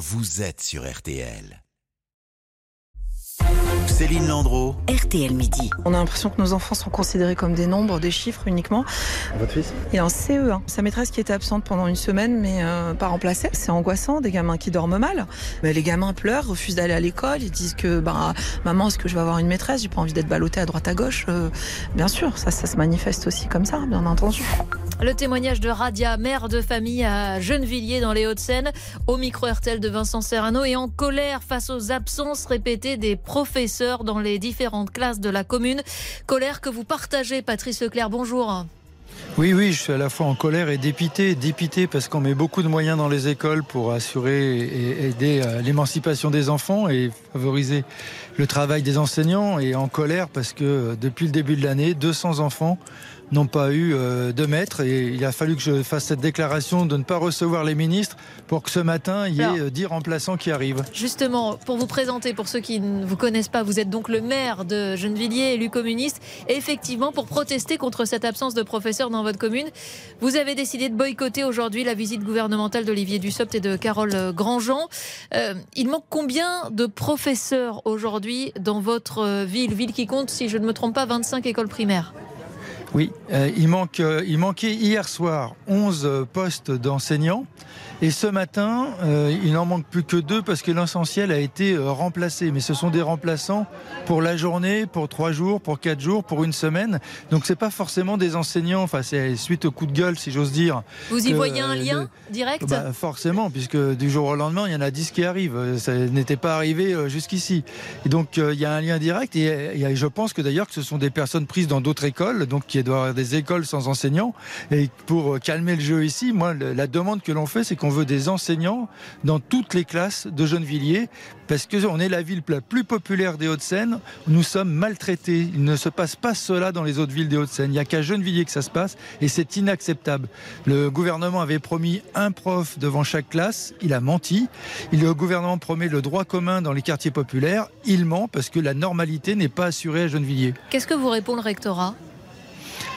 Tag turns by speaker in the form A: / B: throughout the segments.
A: vous êtes sur RTL. Céline Landreau.
B: RTL Midi.
C: On a l'impression que nos enfants sont considérés comme des nombres, des chiffres uniquement.
D: Votre fils?
C: Il est en CE1. Sa maîtresse qui était absente pendant une semaine, mais euh, pas remplacée. C'est angoissant, des gamins qui dorment mal. Mais les gamins pleurent, refusent d'aller à l'école. Ils disent que, bah, maman, est-ce que je vais avoir une maîtresse? J'ai pas envie d'être ballotté à droite à gauche. Euh, bien sûr, ça, ça se manifeste aussi comme ça, bien entendu.
E: Le témoignage de Radia, mère de famille à Gennevilliers dans les Hauts-de-Seine, au micro RTL de Vincent Serrano et en colère face aux absences répétées des professeurs dans les différentes classes de la commune. Colère que vous partagez, Patrice Leclerc. Bonjour.
D: Oui, oui, je suis à la fois en colère et dépité. Dépité parce qu'on met beaucoup de moyens dans les écoles pour assurer et aider à l'émancipation des enfants et favoriser le travail des enseignants. Et en colère parce que euh, depuis le début de l'année, 200 enfants n'ont pas eu euh, de maître et il a fallu que je fasse cette déclaration de ne pas recevoir les ministres pour que ce matin il y ait
E: Alors.
D: euh, 10 remplaçants qui arrivent.
E: Justement, pour vous présenter, pour ceux qui ne vous connaissent pas, vous êtes donc le maire de Gennevilliers, élu communiste. Effectivement, pour protester contre cette absence de professeurs dans votre commune, vous avez décidé de boycotter aujourd'hui la visite gouvernementale d'Olivier Dussopt et de Carole Grandjean. Euh, il manque combien de professeurs aujourd'hui dans votre euh, ville Ville qui compte, si je ne me trompe pas, 25 écoles primaires?
D: Oui, euh, il, manque, euh, il manquait hier soir 11 postes d'enseignants. Et ce matin, euh, il n'en manque plus que deux parce que l'essentiel a été euh, remplacé. Mais ce sont des remplaçants pour la journée, pour trois jours, pour quatre jours, pour une semaine. Donc c'est pas forcément des enseignants. Enfin, c'est suite au coup de gueule, si j'ose dire.
E: Vous y
D: que,
E: voyez un
D: euh,
E: lien direct?
D: Bah, forcément, puisque du jour au lendemain, il y en a 10 qui arrivent. Euh, Ça n'était pas arrivé euh, jusqu'ici. Et donc, euh, il y a un lien direct. Et, et je pense que d'ailleurs, que ce sont des personnes prises dans d'autres écoles, donc qui avoir des écoles sans enseignants. Et pour calmer le jeu ici, moi, la demande que l'on fait, c'est qu'on veut des enseignants dans toutes les classes de Gennevilliers, parce que on est la ville la plus populaire des Hauts-de-Seine. Nous sommes maltraités. Il ne se passe pas cela dans les autres villes des Hauts-de-Seine. Il n'y a qu'à Gennevilliers que ça se passe, et c'est inacceptable. Le gouvernement avait promis un prof devant chaque classe. Il a menti. Le gouvernement promet le droit commun dans les quartiers populaires. Il ment parce que la normalité n'est pas assurée à Gennevilliers.
E: Qu'est-ce que vous répond le rectorat?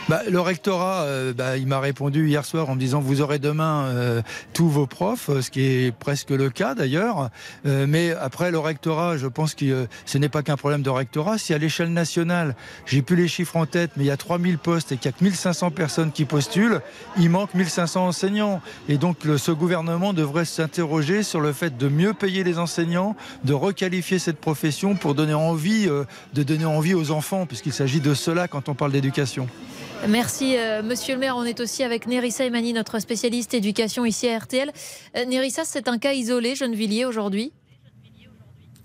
D: Bah, le rectorat, euh, bah, il m'a répondu hier soir en me disant vous aurez demain euh, tous vos profs, ce qui est presque le cas d'ailleurs. Euh, mais après le rectorat, je pense que euh, ce n'est pas qu'un problème de rectorat. Si à l'échelle nationale, j'ai plus les chiffres en tête, mais il y a 3000 postes et qu'il n'y a que 1500 personnes qui postulent, il manque 1500 enseignants. Et donc ce gouvernement devrait s'interroger sur le fait de mieux payer les enseignants, de requalifier cette profession pour donner envie, euh, de donner envie aux enfants, puisqu'il s'agit de cela quand on parle d'éducation.
E: Merci, euh, monsieur le maire. On est aussi avec Nerissa Emani, notre spécialiste éducation ici à RTL. Euh, Nerissa, c'est un cas isolé, Gennevilliers, aujourd'hui?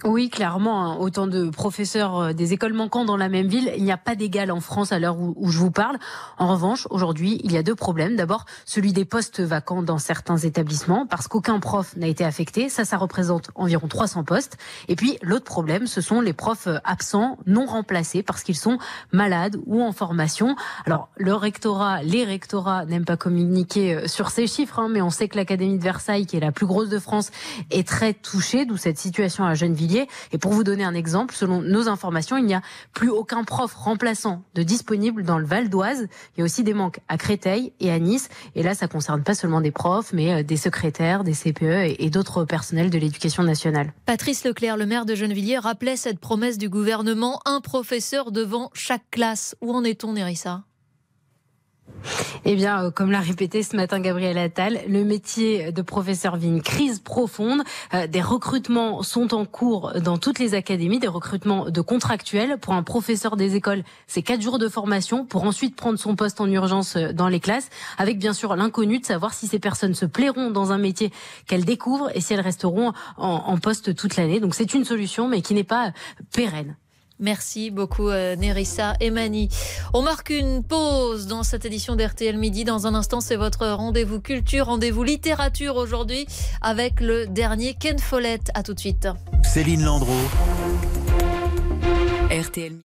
F: Oui, clairement, hein. autant de professeurs euh, des écoles manquant dans la même ville, il n'y a pas d'égal en France à l'heure où, où je vous parle. En revanche, aujourd'hui, il y a deux problèmes. D'abord, celui des postes vacants dans certains établissements, parce qu'aucun prof n'a été affecté. Ça, ça représente environ 300 postes. Et puis, l'autre problème, ce sont les profs euh, absents, non remplacés, parce qu'ils sont malades ou en formation. Alors, le rectorat, les rectorats n'aiment pas communiquer euh, sur ces chiffres, hein, mais on sait que l'Académie de Versailles, qui est la plus grosse de France, est très touchée, d'où cette situation à Gennevilliers. Et pour vous donner un exemple, selon nos informations, il n'y a plus aucun prof remplaçant de disponible dans le Val d'Oise. Il y a aussi des manques à Créteil et à Nice. Et là, ça concerne pas seulement des profs, mais euh, des secrétaires, des CPE et, d'autres personnels de l'éducation nationale.
E: Patrice Leclerc, le maire de Gennevilliers, rappelait cette promesse du gouvernement un professeur devant chaque classe. Où en est-on, Nerissa?
F: Eh bien, euh, comme l'a répété ce matin Gabriel Attal, le métier de professeur vit une crise profonde. Euh, Des recrutements sont en cours dans toutes les académies, des recrutements de contractuels. Pour un professeur des écoles, c'est quatre jours de formation pour ensuite prendre son poste en urgence euh, dans les classes, avec bien sûr l'inconnu de savoir si ces personnes se plairont dans un métier qu'elles découvrent et si elles resteront en, en poste toute l'année. Donc c'est une solution, mais qui n'est pas pérenne.
E: Merci beaucoup, euh, Nerissa Emani. On marque une pause dans cette édition d'RTL Midi. Dans un instant, c'est votre rendez-vous culture, rendez-vous littérature aujourd'hui avec le dernier Ken Follett. À tout de suite.
A: Céline Landreau.
B: RTL